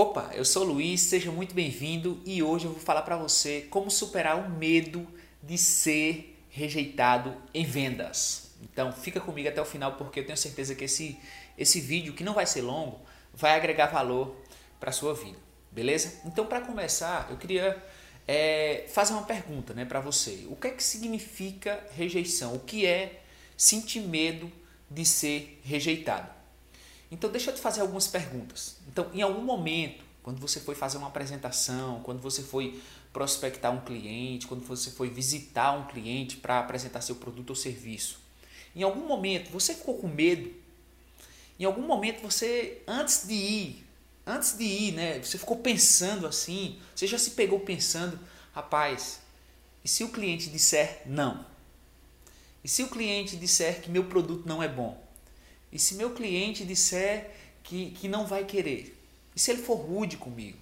Opa, eu sou o Luiz, seja muito bem-vindo e hoje eu vou falar para você como superar o medo de ser rejeitado em vendas. Então fica comigo até o final porque eu tenho certeza que esse, esse vídeo, que não vai ser longo, vai agregar valor para sua vida, beleza? Então para começar, eu queria é, fazer uma pergunta né, para você. O que é que significa rejeição? O que é sentir medo de ser rejeitado? Então deixa eu te fazer algumas perguntas. Então, em algum momento, quando você foi fazer uma apresentação, quando você foi prospectar um cliente, quando você foi visitar um cliente para apresentar seu produto ou serviço, em algum momento você ficou com medo? Em algum momento você, antes de ir, antes de ir, né, você ficou pensando assim, você já se pegou pensando, rapaz, e se o cliente disser não? E se o cliente disser que meu produto não é bom? E se meu cliente disser que, que não vai querer? E se ele for rude comigo?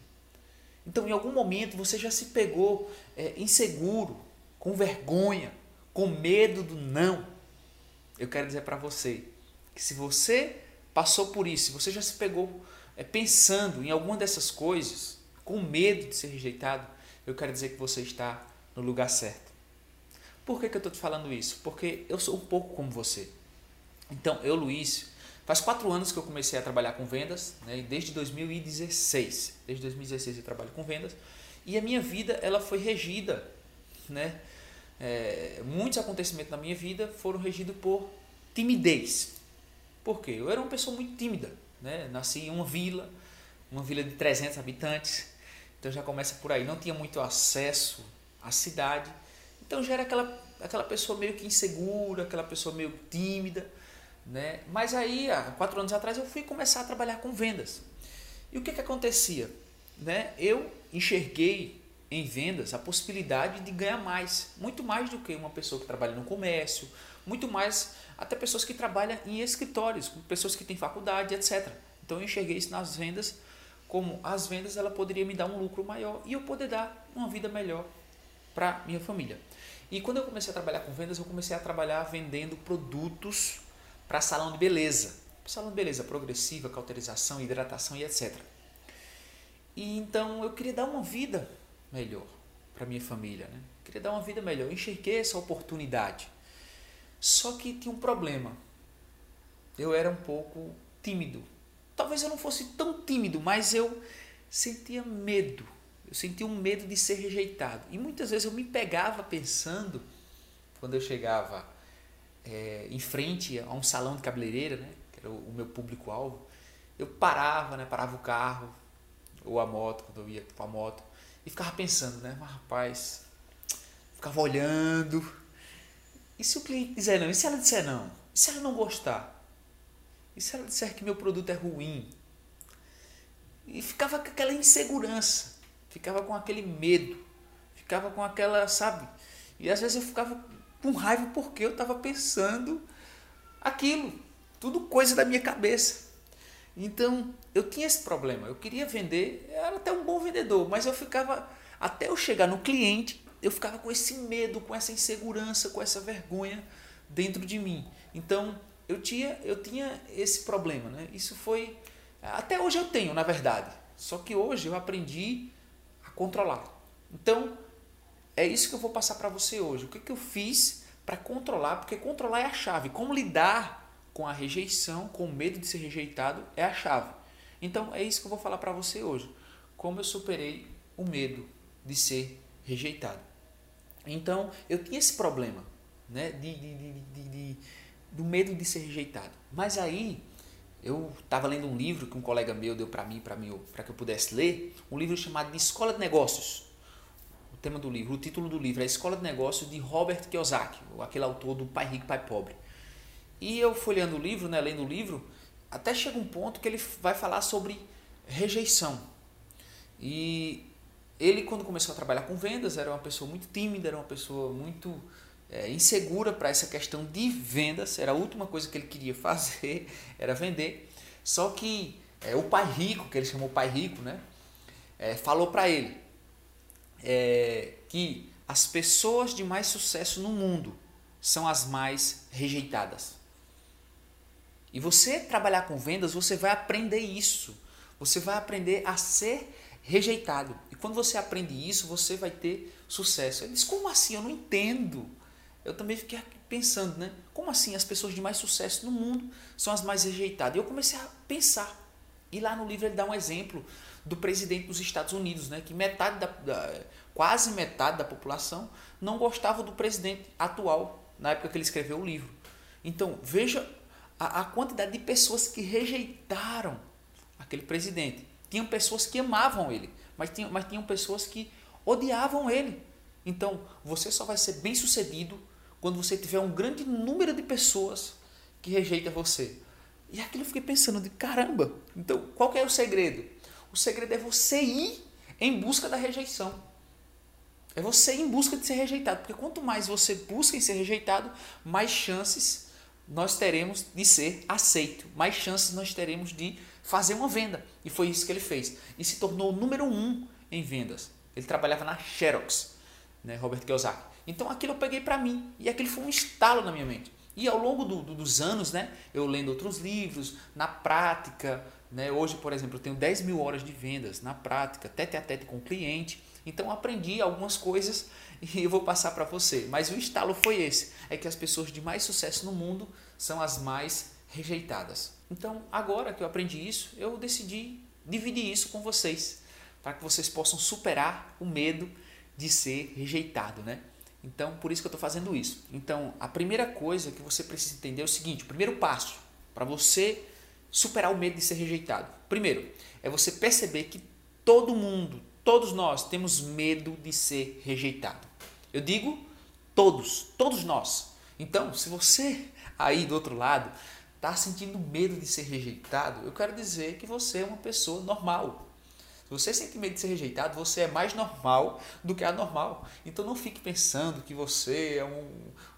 Então, em algum momento, você já se pegou é, inseguro, com vergonha, com medo do não. Eu quero dizer para você que se você passou por isso, se você já se pegou é, pensando em alguma dessas coisas, com medo de ser rejeitado, eu quero dizer que você está no lugar certo. Por que, que eu estou te falando isso? Porque eu sou um pouco como você. Então, eu, Luiz, faz quatro anos que eu comecei a trabalhar com vendas, né, desde 2016. Desde 2016 eu trabalho com vendas. E a minha vida ela foi regida, né? É, muitos acontecimentos na minha vida foram regidos por timidez. Por quê? Eu era uma pessoa muito tímida. Né? Nasci em uma vila, uma vila de 300 habitantes. Então já começa por aí. Não tinha muito acesso à cidade. Então já era aquela, aquela pessoa meio que insegura, aquela pessoa meio tímida. Né? Mas aí, há quatro anos atrás, eu fui começar a trabalhar com vendas. E o que, que acontecia? Né? Eu enxerguei em vendas a possibilidade de ganhar mais, muito mais do que uma pessoa que trabalha no comércio, muito mais até pessoas que trabalham em escritórios, pessoas que têm faculdade, etc. Então eu enxerguei isso nas vendas como as vendas ela poderia me dar um lucro maior e eu poder dar uma vida melhor para minha família. E quando eu comecei a trabalhar com vendas, eu comecei a trabalhar vendendo produtos para salão de beleza. Salão de beleza progressiva, cauterização, hidratação e etc. E então eu queria dar uma vida melhor para minha família, né? Queria dar uma vida melhor. Eu enxerguei essa oportunidade. Só que tinha um problema. Eu era um pouco tímido. Talvez eu não fosse tão tímido, mas eu sentia medo. Eu sentia um medo de ser rejeitado. E muitas vezes eu me pegava pensando, quando eu chegava é, em frente a um salão de cabeleireira, né, que era o, meu público-alvo, eu parava, né, parava o carro ou a moto, quando eu ia com a moto, e ficava pensando, né, mas rapaz, ficava olhando. E se o cliente disser não? E se ela disser não? E se ela não gostar? E se ela disser que meu produto é ruim? E ficava com aquela insegurança, ficava com aquele medo, ficava com aquela, sabe? E às vezes eu ficava com raiva porque eu estava pensando aquilo, tudo coisa da minha cabeça. Então eu tinha esse problema, eu queria vender, eu era até um bom vendedor, mas eu ficava, até eu chegar no cliente, eu ficava com esse medo, com essa insegurança, com essa vergonha dentro de mim. Então eu tinha, eu tinha esse problema, né? Isso foi, até hoje eu tenho, na verdade, só que hoje eu aprendi a controlar. Então é isso que eu vou passar para você hoje. O que, que eu fiz para controlar? Porque controlar é a chave. Como lidar com a rejeição, com o medo de ser rejeitado, é a chave. Então é isso que eu vou falar para você hoje. Como eu superei o medo de ser rejeitado. Então eu tinha esse problema, né, de, de, de, de do medo de ser rejeitado. Mas aí eu estava lendo um livro que um colega meu deu para mim, para mim, para que eu pudesse ler, um livro chamado de Escola de Negócios tema do livro, o título do livro é Escola de Negócios de Robert Kiyosaki, aquele autor do Pai Rico, Pai Pobre. E eu folheando o livro, né, lendo o livro, até chega um ponto que ele vai falar sobre rejeição. E ele, quando começou a trabalhar com vendas, era uma pessoa muito tímida, era uma pessoa muito é, insegura para essa questão de vendas. Era a última coisa que ele queria fazer, era vender. Só que é, o pai rico, que ele chamou pai rico, né, é, falou para ele: que as pessoas de mais sucesso no mundo são as mais rejeitadas. E você trabalhar com vendas, você vai aprender isso. Você vai aprender a ser rejeitado. E quando você aprende isso, você vai ter sucesso. Ele diz: Como assim? Eu não entendo. Eu também fiquei pensando, né? Como assim as pessoas de mais sucesso no mundo são as mais rejeitadas? E eu comecei a pensar. E lá no livro ele dá um exemplo do presidente dos Estados Unidos, né? Que metade da, da quase metade da população não gostava do presidente atual na época que ele escreveu o livro. Então veja a, a quantidade de pessoas que rejeitaram aquele presidente. Tinham pessoas que amavam ele, mas tinham, mas tinham pessoas que odiavam ele. Então, você só vai ser bem sucedido quando você tiver um grande número de pessoas que rejeitam você. E aquilo eu fiquei pensando de caramba. Então, qual é o segredo? O segredo é você ir em busca da rejeição. É você em busca de ser rejeitado. Porque quanto mais você busca em ser rejeitado, mais chances nós teremos de ser aceito. Mais chances nós teremos de fazer uma venda. E foi isso que ele fez. E se tornou o número um em vendas. Ele trabalhava na Xerox, né, Robert Kiyosaki. Então aquilo eu peguei para mim. E aquilo foi um estalo na minha mente. E ao longo do, do, dos anos, né, eu lendo outros livros, na prática, né, hoje, por exemplo, eu tenho 10 mil horas de vendas na prática, tete a tete com o cliente. Então aprendi algumas coisas e eu vou passar para você. Mas o estalo foi esse: é que as pessoas de mais sucesso no mundo são as mais rejeitadas. Então, agora que eu aprendi isso, eu decidi dividir isso com vocês, para que vocês possam superar o medo de ser rejeitado, né? Então, por isso que eu estou fazendo isso. Então, a primeira coisa que você precisa entender é o seguinte: o primeiro passo para você superar o medo de ser rejeitado. Primeiro, é você perceber que todo mundo, todos nós temos medo de ser rejeitado. Eu digo todos, todos nós. Então, se você aí do outro lado está sentindo medo de ser rejeitado, eu quero dizer que você é uma pessoa normal. Se você sente medo de ser rejeitado, você é mais normal do que anormal. Então não fique pensando que você é um,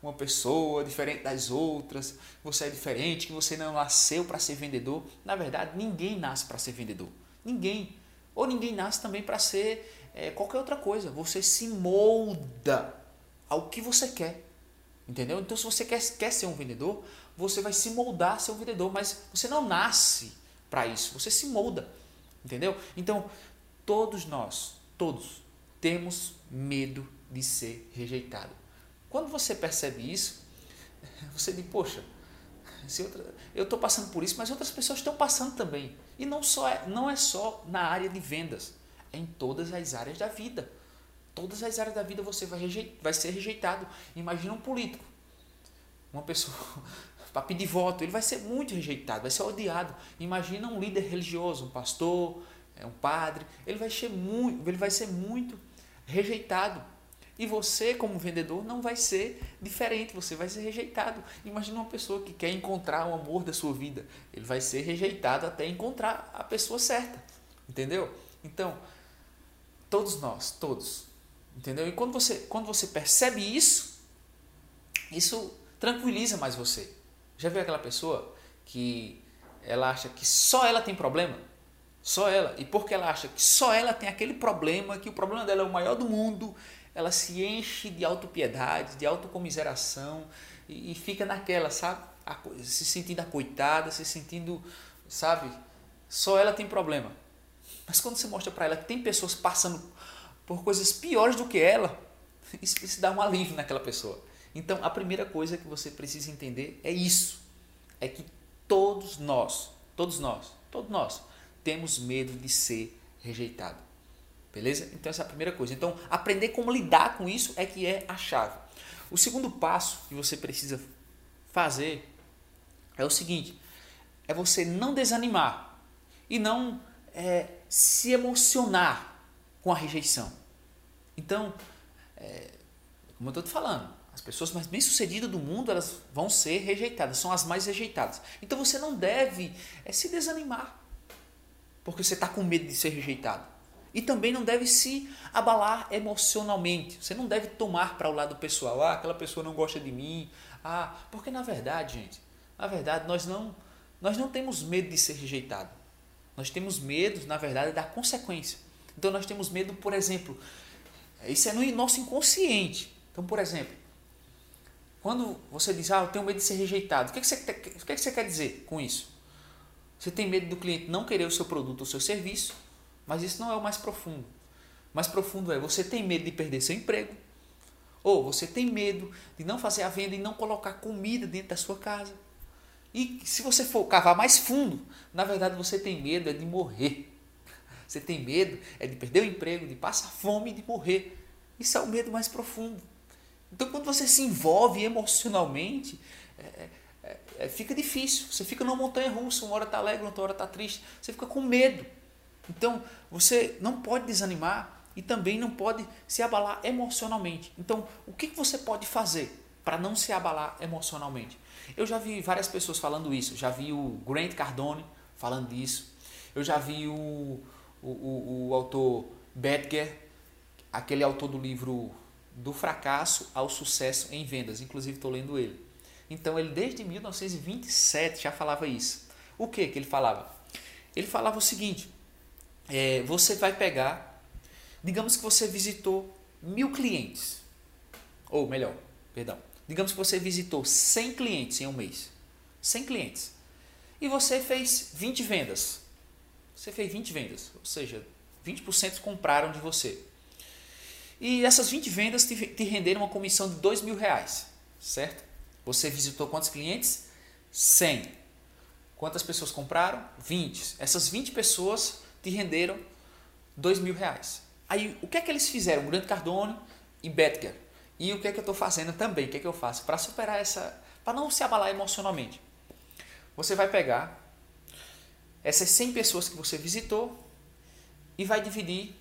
uma pessoa diferente das outras, você é diferente, que você não nasceu para ser vendedor. Na verdade, ninguém nasce para ser vendedor. Ninguém. Ou ninguém nasce também para ser é, qualquer outra coisa. Você se molda ao que você quer. Entendeu? Então, se você quer, quer ser um vendedor, você vai se moldar a ser um vendedor, mas você não nasce para isso, você se molda. Entendeu? Então, todos nós, todos, temos medo de ser rejeitado. Quando você percebe isso, você diz, poxa, outra, eu estou passando por isso, mas outras pessoas estão passando também. E não, só é, não é só na área de vendas, é em todas as áreas da vida todas as áreas da vida você vai, rejeitar, vai ser rejeitado. Imagina um político, uma pessoa para pedir voto, ele vai ser muito rejeitado, vai ser odiado. Imagina um líder religioso, um pastor, é, um padre, ele vai ser muito, ele vai ser muito rejeitado. E você, como vendedor, não vai ser diferente, você vai ser rejeitado. Imagina uma pessoa que quer encontrar o amor da sua vida, ele vai ser rejeitado até encontrar a pessoa certa. Entendeu? Então, todos nós, todos, Entendeu? E quando você, quando você percebe isso, isso tranquiliza mais você. Já viu aquela pessoa que ela acha que só ela tem problema? Só ela. E porque ela acha que só ela tem aquele problema, que o problema dela é o maior do mundo, ela se enche de autopiedade, de autocomiseração e, e fica naquela, sabe? Se sentindo acoitada, se sentindo, sabe? Só ela tem problema. Mas quando você mostra para ela que tem pessoas passando por coisas piores do que ela, isso, isso dá um alívio naquela pessoa. Então, a primeira coisa que você precisa entender é isso: é que todos nós, todos nós, todos nós temos medo de ser rejeitado. Beleza? Então, essa é a primeira coisa. Então, aprender como lidar com isso é que é a chave. O segundo passo que você precisa fazer é o seguinte: é você não desanimar e não é, se emocionar com a rejeição. Então, é, como eu estou te falando, as pessoas mais bem-sucedidas do mundo elas vão ser rejeitadas, são as mais rejeitadas. Então você não deve é, se desanimar, porque você está com medo de ser rejeitado. E também não deve se abalar emocionalmente. Você não deve tomar para o lado pessoal. Ah, aquela pessoa não gosta de mim. Ah, porque na verdade, gente, na verdade nós não nós não temos medo de ser rejeitado. Nós temos medo, na verdade, da consequência. Então nós temos medo, por exemplo, isso é no nosso inconsciente. Então, por exemplo, quando você diz, ah, eu tenho medo de ser rejeitado, o que, é que, você, o que, é que você quer dizer com isso? Você tem medo do cliente não querer o seu produto ou seu serviço, mas isso não é o mais profundo. O mais profundo é você tem medo de perder seu emprego, ou você tem medo de não fazer a venda e não colocar comida dentro da sua casa. E se você for cavar mais fundo, na verdade você tem medo é de morrer. Você tem medo é de perder o emprego, de passar fome e de morrer. Isso é o medo mais profundo. Então, quando você se envolve emocionalmente, é, é, é, fica difícil. Você fica numa montanha russa, uma hora está alegre, outra hora está triste. Você fica com medo. Então, você não pode desanimar e também não pode se abalar emocionalmente. Então, o que você pode fazer para não se abalar emocionalmente? Eu já vi várias pessoas falando isso. Já vi o Grant Cardone falando disso. Eu já vi o, o, o, o autor Betger, aquele autor do livro Do Fracasso ao Sucesso em Vendas. Inclusive, estou lendo ele. Então, ele desde 1927 já falava isso. O que que ele falava? Ele falava o seguinte: é, você vai pegar, digamos que você visitou mil clientes, ou melhor, perdão, Digamos que você visitou 100 clientes em um mês. 100 clientes. E você fez 20 vendas. Você fez 20 vendas, ou seja, 20% compraram de você. E essas 20 vendas te, te renderam uma comissão de 2 mil reais, certo? Você visitou quantos clientes? 100. Quantas pessoas compraram? 20. Essas 20 pessoas te renderam 2 mil reais. Aí, o que é que eles fizeram? Grande Cardone e Betger e o que é que eu estou fazendo também? O que é que eu faço para superar essa, para não se abalar emocionalmente? Você vai pegar essas 100 pessoas que você visitou e vai dividir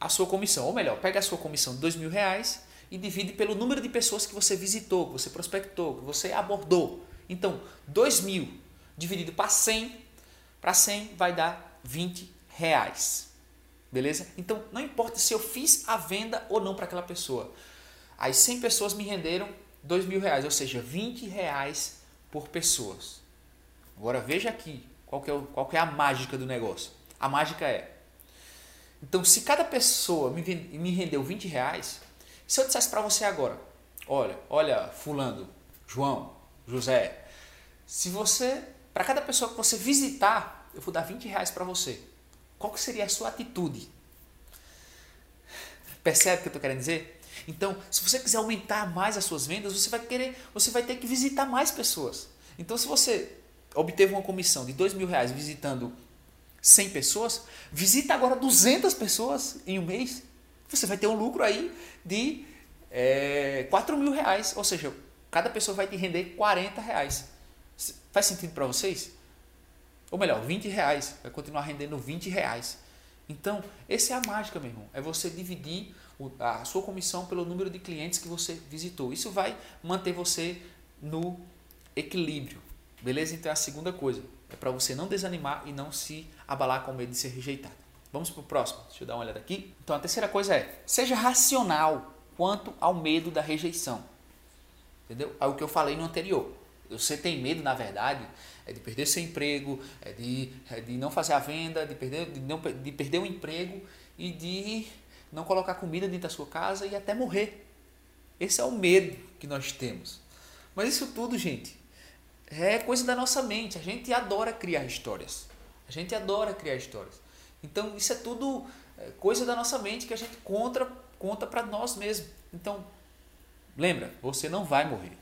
a sua comissão. Ou melhor, pega a sua comissão de dois mil reais e divide pelo número de pessoas que você visitou, que você prospectou, que você abordou. Então, 2 mil dividido para 100, para 100 vai dar 20 reais. Beleza? Então, não importa se eu fiz a venda ou não para aquela pessoa. As 100 pessoas me renderam 2 mil reais, ou seja, 20 reais por pessoas. Agora veja aqui qual que, é, qual que é a mágica do negócio. A mágica é, então se cada pessoa me, me rendeu 20 reais, se eu dissesse para você agora, olha, olha fulano, João, José, se você, para cada pessoa que você visitar, eu vou dar 20 reais para você. Qual seria a sua atitude? Percebe o que eu estou querendo dizer? Então, se você quiser aumentar mais as suas vendas, você vai querer, você vai ter que visitar mais pessoas. Então, se você obteve uma comissão de dois mil reais visitando 100 pessoas, visita agora 200 pessoas em um mês, você vai ter um lucro aí de é, 4 mil reais. Ou seja, cada pessoa vai te render 40 reais. Faz sentido para vocês? Ou melhor, 20 reais. Vai continuar rendendo 20 reais. Então, essa é a mágica, meu irmão. É você dividir a sua comissão pelo número de clientes que você visitou. Isso vai manter você no equilíbrio. Beleza? Então é a segunda coisa. É para você não desanimar e não se abalar com medo de ser rejeitado. Vamos para o próximo. Deixa eu dar uma olhada aqui. Então a terceira coisa é: seja racional quanto ao medo da rejeição. Entendeu? É o que eu falei no anterior. Você tem medo, na verdade, é de perder seu emprego, é de, é de não fazer a venda, de perder, de, não, de perder o emprego e de não colocar comida dentro da sua casa e até morrer. Esse é o medo que nós temos. Mas isso tudo, gente, é coisa da nossa mente. A gente adora criar histórias. A gente adora criar histórias. Então, isso é tudo é, coisa da nossa mente que a gente conta, conta para nós mesmos. Então, lembra, você não vai morrer.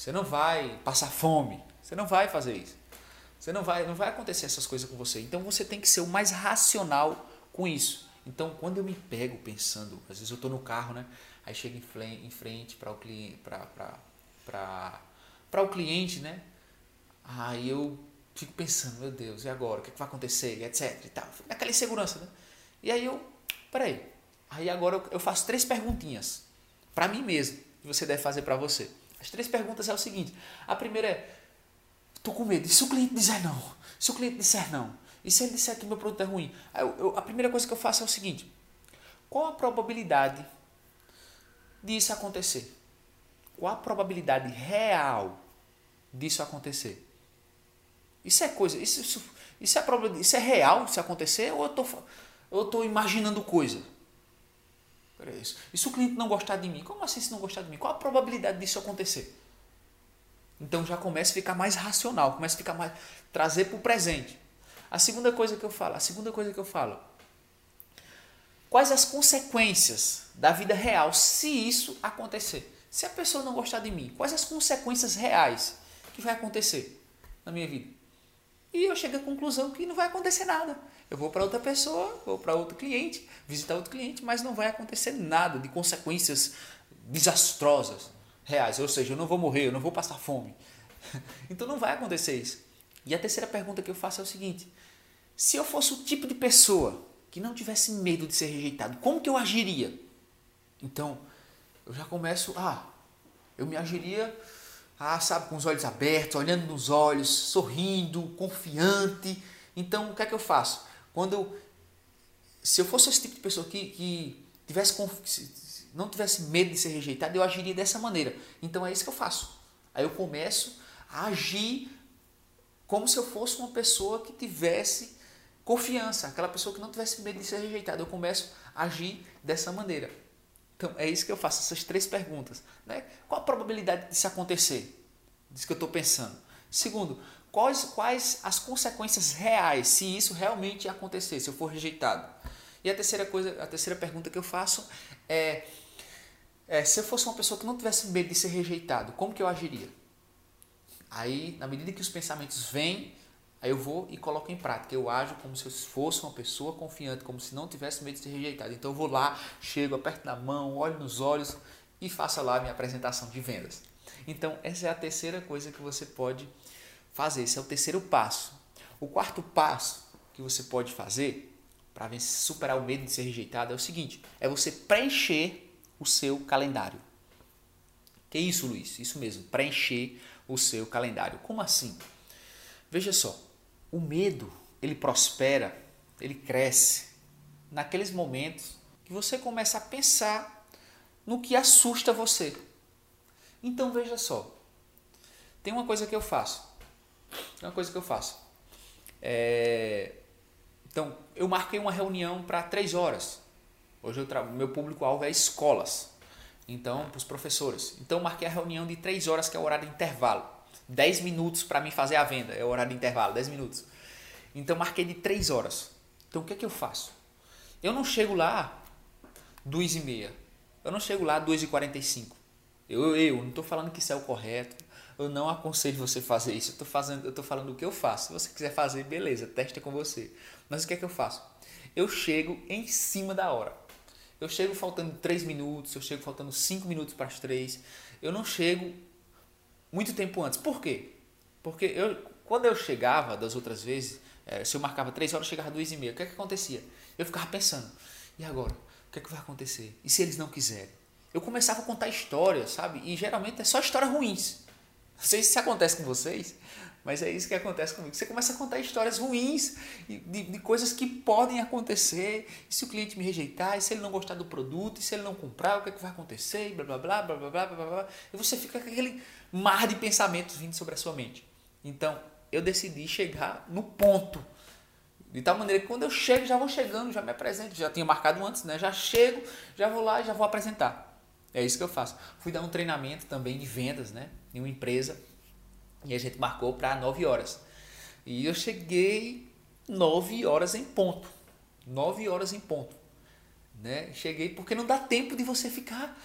Você não vai passar fome. Você não vai fazer isso. Você não vai, não vai acontecer essas coisas com você. Então você tem que ser o mais racional com isso. Então, quando eu me pego pensando, às vezes eu estou no carro, né? Aí chega em frente para o cliente, para o cliente, né? Aí eu fico pensando, meu Deus, e agora? O que, é que vai acontecer? E etc. E tal. Naquela insegurança, né? E aí eu, peraí. Aí agora eu faço três perguntinhas para mim mesmo, que você deve fazer para você. As três perguntas é o seguinte: a primeira é, tô com medo. E se o cliente disser não? Se o cliente disser não? E se ele disser que meu produto é ruim? Eu, eu, a primeira coisa que eu faço é o seguinte: qual a probabilidade disso acontecer? Qual a probabilidade real disso acontecer? Isso é coisa, isso, isso, isso, é, isso é real se acontecer ou eu tô, eu tô imaginando coisa? Isso. E se o cliente não gostar de mim? Como assim se não gostar de mim? Qual a probabilidade disso acontecer? Então já começa a ficar mais racional, começa a ficar mais trazer para o presente. A segunda coisa que eu falo, a segunda coisa que eu falo, quais as consequências da vida real se isso acontecer? Se a pessoa não gostar de mim, quais as consequências reais que vai acontecer na minha vida? E eu chego à conclusão que não vai acontecer nada. Eu vou para outra pessoa, vou para outro cliente, visitar outro cliente, mas não vai acontecer nada de consequências desastrosas reais. Ou seja, eu não vou morrer, eu não vou passar fome. Então não vai acontecer isso. E a terceira pergunta que eu faço é o seguinte: se eu fosse o tipo de pessoa que não tivesse medo de ser rejeitado, como que eu agiria? Então, eu já começo, ah, eu me agiria, ah, sabe, com os olhos abertos, olhando nos olhos, sorrindo, confiante. Então, o que é que eu faço? Quando eu, se eu fosse esse tipo de pessoa que, que tivesse não tivesse medo de ser rejeitado, eu agiria dessa maneira. Então é isso que eu faço. Aí eu começo a agir como se eu fosse uma pessoa que tivesse confiança, aquela pessoa que não tivesse medo de ser rejeitado. Eu começo a agir dessa maneira. Então é isso que eu faço, essas três perguntas. Né? Qual a probabilidade disso acontecer? Disso que eu estou pensando. Segundo, quais, quais as consequências reais se isso realmente acontecer, se eu for rejeitado? E a terceira coisa, a terceira pergunta que eu faço é, é se eu fosse uma pessoa que não tivesse medo de ser rejeitado, como que eu agiria? Aí, na medida que os pensamentos vêm, aí eu vou e coloco em prática. Eu ajo como se eu fosse uma pessoa confiante, como se não tivesse medo de ser rejeitado. Então eu vou lá, chego, aperto na mão, olho nos olhos e faço lá a minha apresentação de vendas. Então, essa é a terceira coisa que você pode fazer. Esse é o terceiro passo. O quarto passo que você pode fazer para superar o medo de ser rejeitado é o seguinte: é você preencher o seu calendário. Que isso, Luiz? Isso mesmo, preencher o seu calendário. Como assim? Veja só, o medo, ele prospera, ele cresce naqueles momentos que você começa a pensar no que assusta você. Então veja só, tem uma coisa que eu faço. Tem uma coisa que eu faço. É, então, eu marquei uma reunião para três horas. Hoje o meu público-alvo é escolas. Então, para os professores. Então, eu marquei a reunião de três horas, que é o horário de intervalo. Dez minutos para mim fazer a venda, é o horário de intervalo, dez minutos. Então, marquei de três horas. Então, o que é que eu faço? Eu não chego lá duas e meia. Eu não chego lá duas e quarenta e cinco. Eu, eu não estou falando que isso é o correto eu não aconselho você fazer isso. Eu estou fazendo, eu tô falando o que eu faço. Se você quiser fazer, beleza, testa com você. Mas o que é que eu faço? Eu chego em cima da hora. Eu chego faltando 3 minutos, eu chego faltando 5 minutos para as 3. Eu não chego muito tempo antes. Por quê? Porque eu, quando eu chegava das outras vezes, é, se eu marcava 3 horas, eu chegava 2 e meia. O que é que acontecia? Eu ficava pensando, e agora? O que é que vai acontecer? E se eles não quiserem? Eu começava a contar histórias, sabe? E geralmente é só histórias ruins. Não sei se isso acontece com vocês, mas é isso que acontece comigo. Você começa a contar histórias ruins, de, de, coisas que podem acontecer. E se o cliente me rejeitar, e se ele não gostar do produto, e se ele não comprar, o que, é que vai acontecer, e blá, blá, blá, blá, blá, blá, blá, blá. E você fica com aquele mar de pensamentos vindo sobre a sua mente. Então, eu decidi chegar no ponto. De tal maneira que quando eu chego, já vou chegando, já me apresento, já tinha marcado antes, né? Já chego, já vou lá e já vou apresentar. É isso que eu faço. Fui dar um treinamento também de vendas, né? Em uma empresa. E a gente marcou para 9 horas. E eu cheguei 9 horas em ponto. 9 horas em ponto. Né? Cheguei porque não dá tempo de você ficar,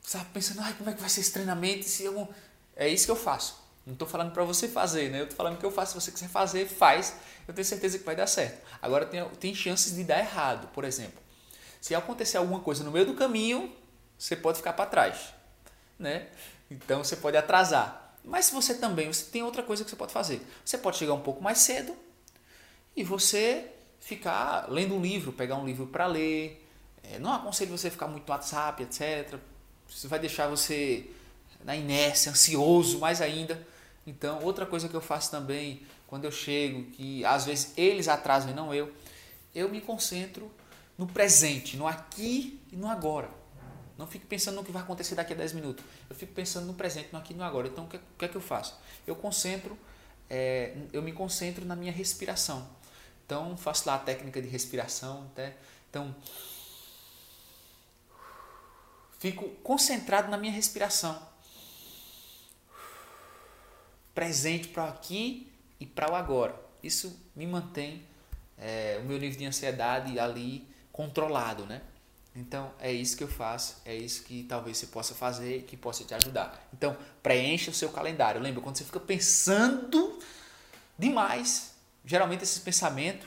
sabe, pensando, ai, como é que vai ser esse treinamento? Se eu... É isso que eu faço. Não estou falando para você fazer, né? Eu estou falando que eu faço. Se você quiser fazer, faz. Eu tenho certeza que vai dar certo. Agora tem, tem chances de dar errado, por exemplo. Se acontecer alguma coisa no meio do caminho, você pode ficar para trás, né? Então você pode atrasar. Mas se você também, você tem outra coisa que você pode fazer. Você pode chegar um pouco mais cedo e você ficar lendo um livro, pegar um livro para ler. É, não aconselho você ficar muito no WhatsApp, etc. Isso vai deixar você na inércia, ansioso mais ainda. Então, outra coisa que eu faço também, quando eu chego, que às vezes eles atrasam e não eu, eu me concentro no presente, no aqui e no agora. Não fico pensando no que vai acontecer daqui a 10 minutos. Eu fico pensando no presente, no aqui e no agora. Então, o que, o que é que eu faço? Eu concentro, é, eu me concentro na minha respiração. Então, faço lá a técnica de respiração. Até, então, fico concentrado na minha respiração. presente para aqui e para o agora. Isso me mantém é, o meu nível de ansiedade ali controlado, né? Então é isso que eu faço, é isso que talvez você possa fazer, que possa te ajudar. Então preencha o seu calendário. Lembra quando você fica pensando demais, geralmente esse pensamento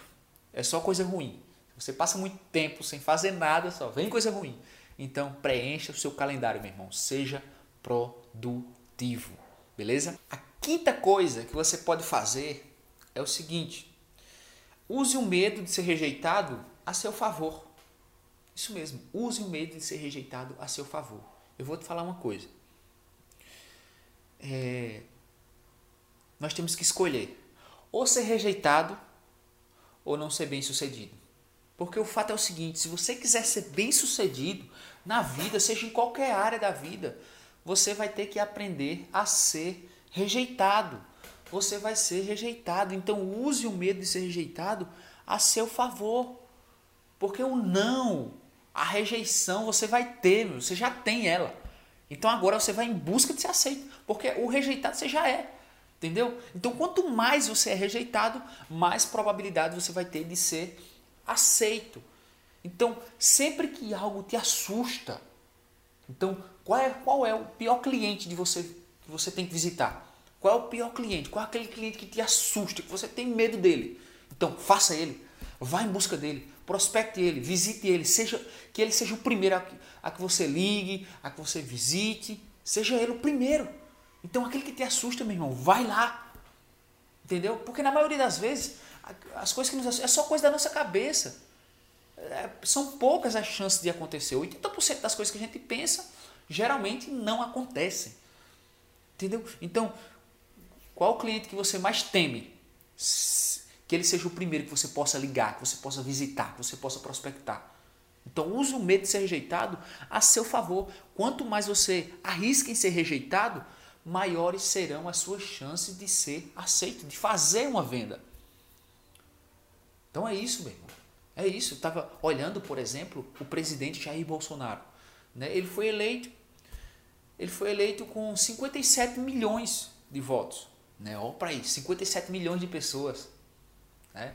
é só coisa ruim. Você passa muito tempo sem fazer nada, só vem coisa ruim. Então preencha o seu calendário, meu irmão. Seja produtivo, beleza? A quinta coisa que você pode fazer é o seguinte: use o medo de ser rejeitado a seu favor. Isso mesmo, use o medo de ser rejeitado a seu favor. Eu vou te falar uma coisa. É, nós temos que escolher ou ser rejeitado ou não ser bem sucedido. Porque o fato é o seguinte: se você quiser ser bem sucedido na vida, seja em qualquer área da vida, você vai ter que aprender a ser rejeitado. Você vai ser rejeitado. Então use o medo de ser rejeitado a seu favor. Porque o não a rejeição você vai ter, você já tem ela. Então agora você vai em busca de ser aceito, porque o rejeitado você já é. Entendeu? Então quanto mais você é rejeitado, mais probabilidade você vai ter de ser aceito. Então, sempre que algo te assusta, então qual é, qual é o pior cliente de você que você tem que visitar? Qual é o pior cliente? Qual é aquele cliente que te assusta, que você tem medo dele? Então, faça ele. Vá em busca dele prospecte ele, visite ele, seja que ele seja o primeiro a, a que você ligue, a que você visite, seja ele o primeiro. Então aquele que te assusta, meu irmão, vai lá. Entendeu? Porque na maioria das vezes as coisas que nos assustam é só coisa da nossa cabeça. É, são poucas as chances de acontecer. 80% das coisas que a gente pensa geralmente não acontecem. Entendeu? Então, qual o cliente que você mais teme? Que ele seja o primeiro que você possa ligar, que você possa visitar, que você possa prospectar. Então use o medo de ser rejeitado a seu favor. Quanto mais você arrisca em ser rejeitado, maiores serão as suas chances de ser aceito, de fazer uma venda. Então é isso, meu irmão. É isso. Eu estava olhando, por exemplo, o presidente Jair Bolsonaro. Né? Ele foi eleito. Ele foi eleito com 57 milhões de votos. Né? Olha para aí, 57 milhões de pessoas. Né?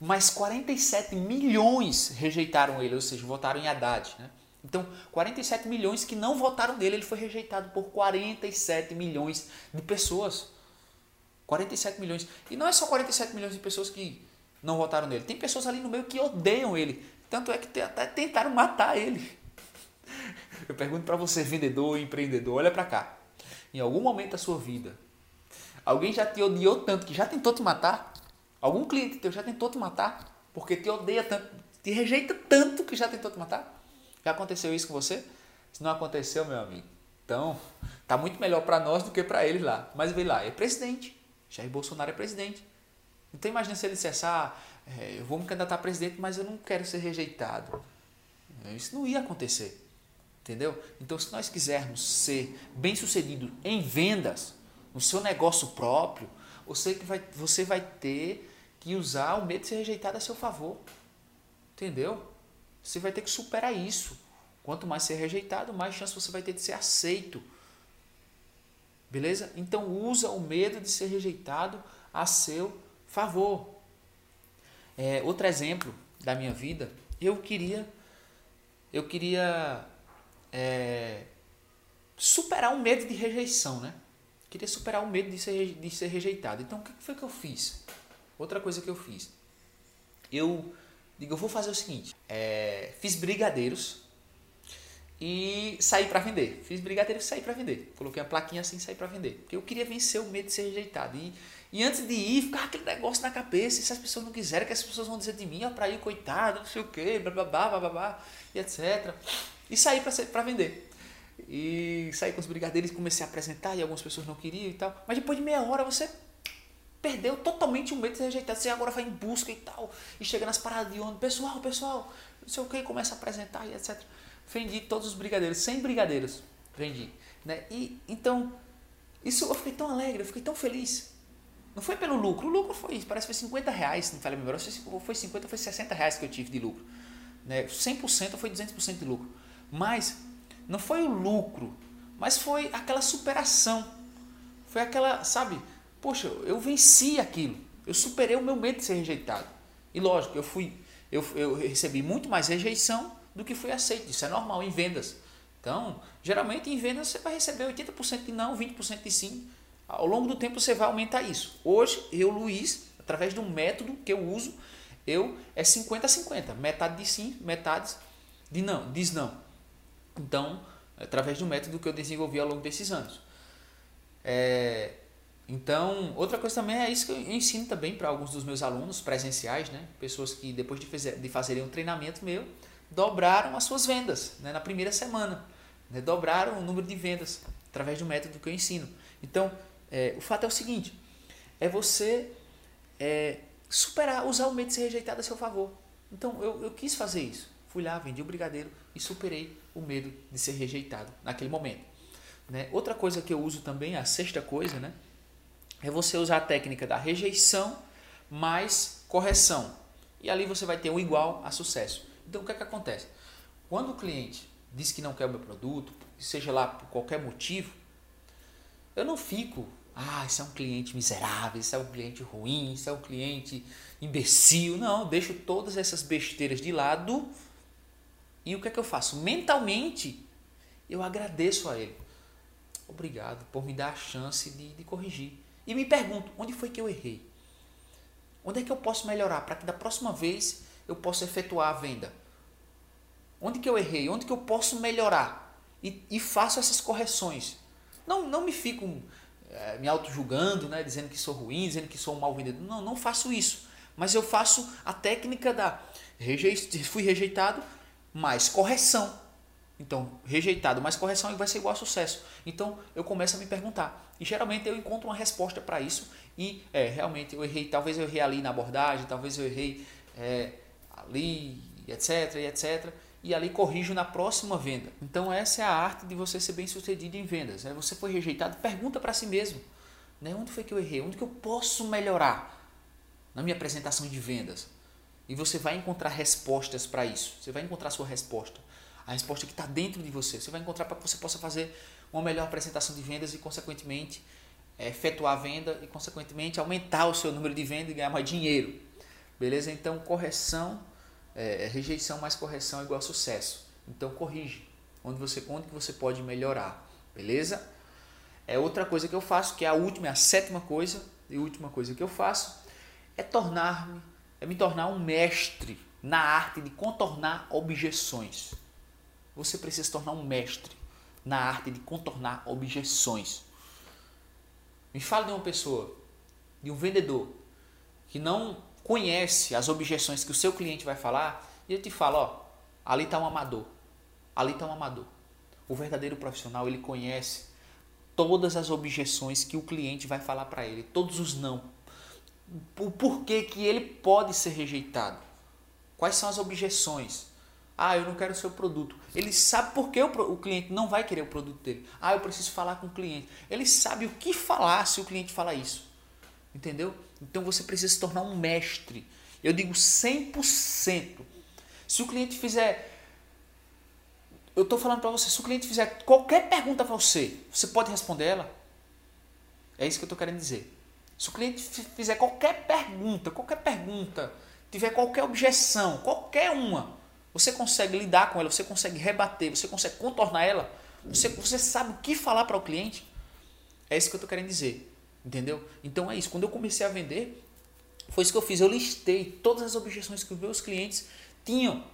Mas 47 milhões rejeitaram ele, ou seja, votaram em Haddad. Né? Então, 47 milhões que não votaram nele, ele foi rejeitado por 47 milhões de pessoas. 47 milhões. E não é só 47 milhões de pessoas que não votaram nele. Tem pessoas ali no meio que odeiam ele. Tanto é que até tentaram matar ele. Eu pergunto para você, vendedor, empreendedor, olha para cá. Em algum momento da sua vida, alguém já te odiou tanto que já tentou te matar? Algum cliente teu já tentou te matar porque te odeia tanto, te rejeita tanto que já tentou te matar? Já aconteceu isso com você? Se não aconteceu, meu amigo, então tá muito melhor para nós do que para eles lá. Mas vê lá, é presidente. Jair Bolsonaro é presidente. Então imagina se ele dissesse, ah, é, eu vou me candidatar a presidente, mas eu não quero ser rejeitado. Isso não ia acontecer. Entendeu? Então, se nós quisermos ser bem sucedido em vendas, no seu negócio próprio, você, vai, você vai ter que usar o medo de ser rejeitado a seu favor. Entendeu? Você vai ter que superar isso. Quanto mais ser rejeitado, mais chance você vai ter de ser aceito. Beleza? Então usa o medo de ser rejeitado a seu favor. É, outro exemplo da minha vida, eu queria eu queria é, superar o medo de rejeição, né? Queria superar o medo de ser, de ser rejeitado. Então, o que foi que eu fiz? Outra coisa que eu fiz. Eu digo, eu vou fazer o seguinte. É, fiz brigadeiros e saí para vender. Fiz brigadeiros e saí para vender. Coloquei a plaquinha assim saí para vender. Porque eu queria vencer o medo de ser rejeitado. E, e antes de ir, ficava aquele negócio na cabeça. E se as pessoas não quiserem, que as pessoas vão dizer de mim, ó, para ir, coitado, não sei o quê, blá blá blá blá blá, blá e etc. E saí para vender. E saí com os brigadeiros comecei a apresentar e algumas pessoas não queriam e tal. Mas depois de meia hora você perdeu totalmente o medo de ser rejeitado. Você agora vai em busca e tal. E chega nas paradas de ônibus. Pessoal, pessoal, não sei o que, começa a apresentar e etc. Vendi todos os brigadeiros, 100 brigadeiros. Vendi. Né? E então, isso eu fiquei tão alegre, eu fiquei tão feliz. Não foi pelo lucro, o lucro foi, parece que foi 50 reais, não falei a memória, foi 50, foi 60 reais que eu tive de lucro. Né? 100% foi 200% de lucro. Mas não foi o lucro, mas foi aquela superação. Foi aquela, sabe? poxa, eu venci aquilo. Eu superei o meu medo de ser rejeitado. E lógico, eu fui eu, eu recebi muito mais rejeição do que foi aceito. Isso é normal em vendas. Então, geralmente em vendas você vai receber 80% de não, 20% de sim. Ao longo do tempo você vai aumentar isso. Hoje, eu, Luiz, através de um método que eu uso, eu é 50 a 50, metade de sim, metade de não, diz não. Então, através do método que eu desenvolvi ao longo desses anos. É, então, outra coisa também é isso que eu ensino também para alguns dos meus alunos presenciais, né? Pessoas que depois de, fazer, de fazerem um treinamento meu, dobraram as suas vendas né? na primeira semana. Né? Dobraram o número de vendas através do método que eu ensino. Então, é, o fato é o seguinte, é você é, superar, usar o medo de ser rejeitado a seu favor. Então, eu, eu quis fazer isso. Fui lá, vendi o brigadeiro e superei o medo de ser rejeitado naquele momento. Né? Outra coisa que eu uso também, a sexta coisa, né? é você usar a técnica da rejeição mais correção. E ali você vai ter um igual a sucesso. Então o que é que acontece? Quando o cliente diz que não quer o meu produto, seja lá por qualquer motivo, eu não fico, ah, isso é um cliente miserável, isso é um cliente ruim, isso é um cliente imbecil. Não, deixo todas essas besteiras de lado e o que é que eu faço? Mentalmente, eu agradeço a ele. Obrigado por me dar a chance de, de corrigir. E me pergunto, onde foi que eu errei? Onde é que eu posso melhorar para que da próxima vez eu possa efetuar a venda? Onde que eu errei? Onde que eu posso melhorar? E, e faço essas correções. Não, não me fico é, me auto-julgando, né, dizendo que sou ruim, dizendo que sou um mau vendedor. Não, não faço isso. Mas eu faço a técnica da rejei, fui rejeitado, mais correção. Então, rejeitado mais correção vai ser igual a sucesso. Então, eu começo a me perguntar. E geralmente eu encontro uma resposta para isso. E é, realmente eu errei, talvez eu errei ali na abordagem, talvez eu errei é, ali, etc, etc. E ali corrijo na próxima venda. Então, essa é a arte de você ser bem sucedido em vendas. É, você foi rejeitado, pergunta para si mesmo. Né? Onde foi que eu errei? Onde que eu posso melhorar na minha apresentação de vendas? E você vai encontrar respostas para isso. Você vai encontrar a sua resposta a resposta que está dentro de você. Você vai encontrar para que você possa fazer uma melhor apresentação de vendas e, consequentemente, é, efetuar a venda e, consequentemente, aumentar o seu número de vendas e ganhar mais dinheiro. Beleza? Então, correção, é, é, rejeição mais correção é igual a sucesso. Então, corrige. Onde você, onde você pode melhorar. Beleza? É outra coisa que eu faço, que é a última, a sétima coisa, e última coisa que eu faço, é tornar-me, é me tornar um mestre na arte de contornar objeções você precisa se tornar um mestre na arte de contornar objeções. Me fala de uma pessoa, de um vendedor, que não conhece as objeções que o seu cliente vai falar, e ele te fala, ó, ali está um amador, ali está um amador. O verdadeiro profissional, ele conhece todas as objeções que o cliente vai falar para ele, todos os não. O porquê que ele pode ser rejeitado. Quais são as objeções? Ah, eu não quero o seu produto. Ele sabe por que o, cliente não vai querer o produto dele. Ah, eu preciso falar com o cliente. Ele sabe o que falar se o cliente falar isso. Entendeu? Então você precisa se tornar um mestre. Eu digo 100%. Se o cliente fizer. Eu estou falando para você, se o cliente fizer qualquer pergunta para você, você pode responder ela? É isso que eu estou querendo dizer. Se o cliente fizer qualquer pergunta, qualquer pergunta, tiver qualquer objeção, qualquer uma, você consegue lidar com ela, você consegue rebater, você consegue contornar ela, você, você sabe o que falar para o cliente. É isso que eu estou querendo dizer. Entendeu? Então é isso. Quando eu comecei a vender, foi isso que eu fiz. Eu listei todas as objeções que os meus clientes tinham.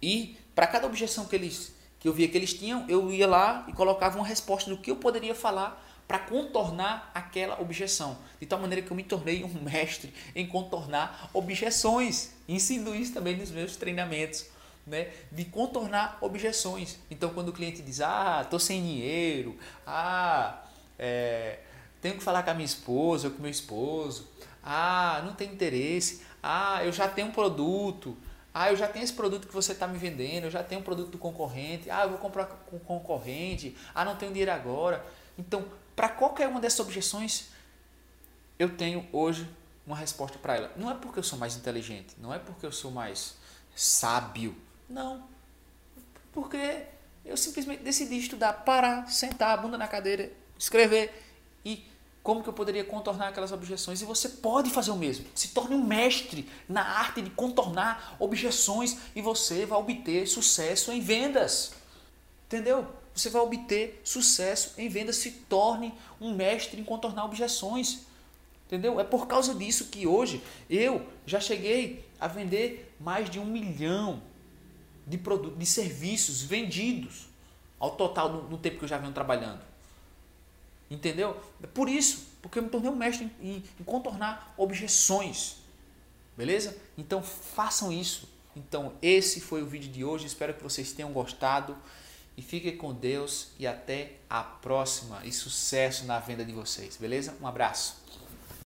E para cada objeção que eles que eu via que eles tinham, eu ia lá e colocava uma resposta do que eu poderia falar para contornar aquela objeção. De tal maneira que eu me tornei um mestre em contornar objeções. Ensino isso também nos meus treinamentos. Né, de contornar objeções. Então, quando o cliente diz, ah, estou sem dinheiro, ah, é, tenho que falar com a minha esposa ou com meu esposo, ah, não tem interesse, ah, eu já tenho um produto, ah, eu já tenho esse produto que você está me vendendo, eu já tenho um produto do concorrente, ah, eu vou comprar com o concorrente, ah, não tenho dinheiro agora. Então, para qualquer uma dessas objeções, eu tenho hoje uma resposta para ela. Não é porque eu sou mais inteligente, não é porque eu sou mais sábio, não. Porque eu simplesmente decidi estudar, parar, sentar a bunda na cadeira, escrever e como que eu poderia contornar aquelas objeções? E você pode fazer o mesmo. Se torne um mestre na arte de contornar objeções e você vai obter sucesso em vendas. Entendeu? Você vai obter sucesso em vendas. Se torne um mestre em contornar objeções. Entendeu? É por causa disso que hoje eu já cheguei a vender mais de um milhão de produtos, de serviços vendidos ao total no, no tempo que eu já venho trabalhando. Entendeu? É por isso, porque eu me tornei um mestre em, em contornar objeções. Beleza? Então façam isso. Então esse foi o vídeo de hoje. Espero que vocês tenham gostado. E fiquem com Deus e até a próxima. E sucesso na venda de vocês. Beleza? Um abraço.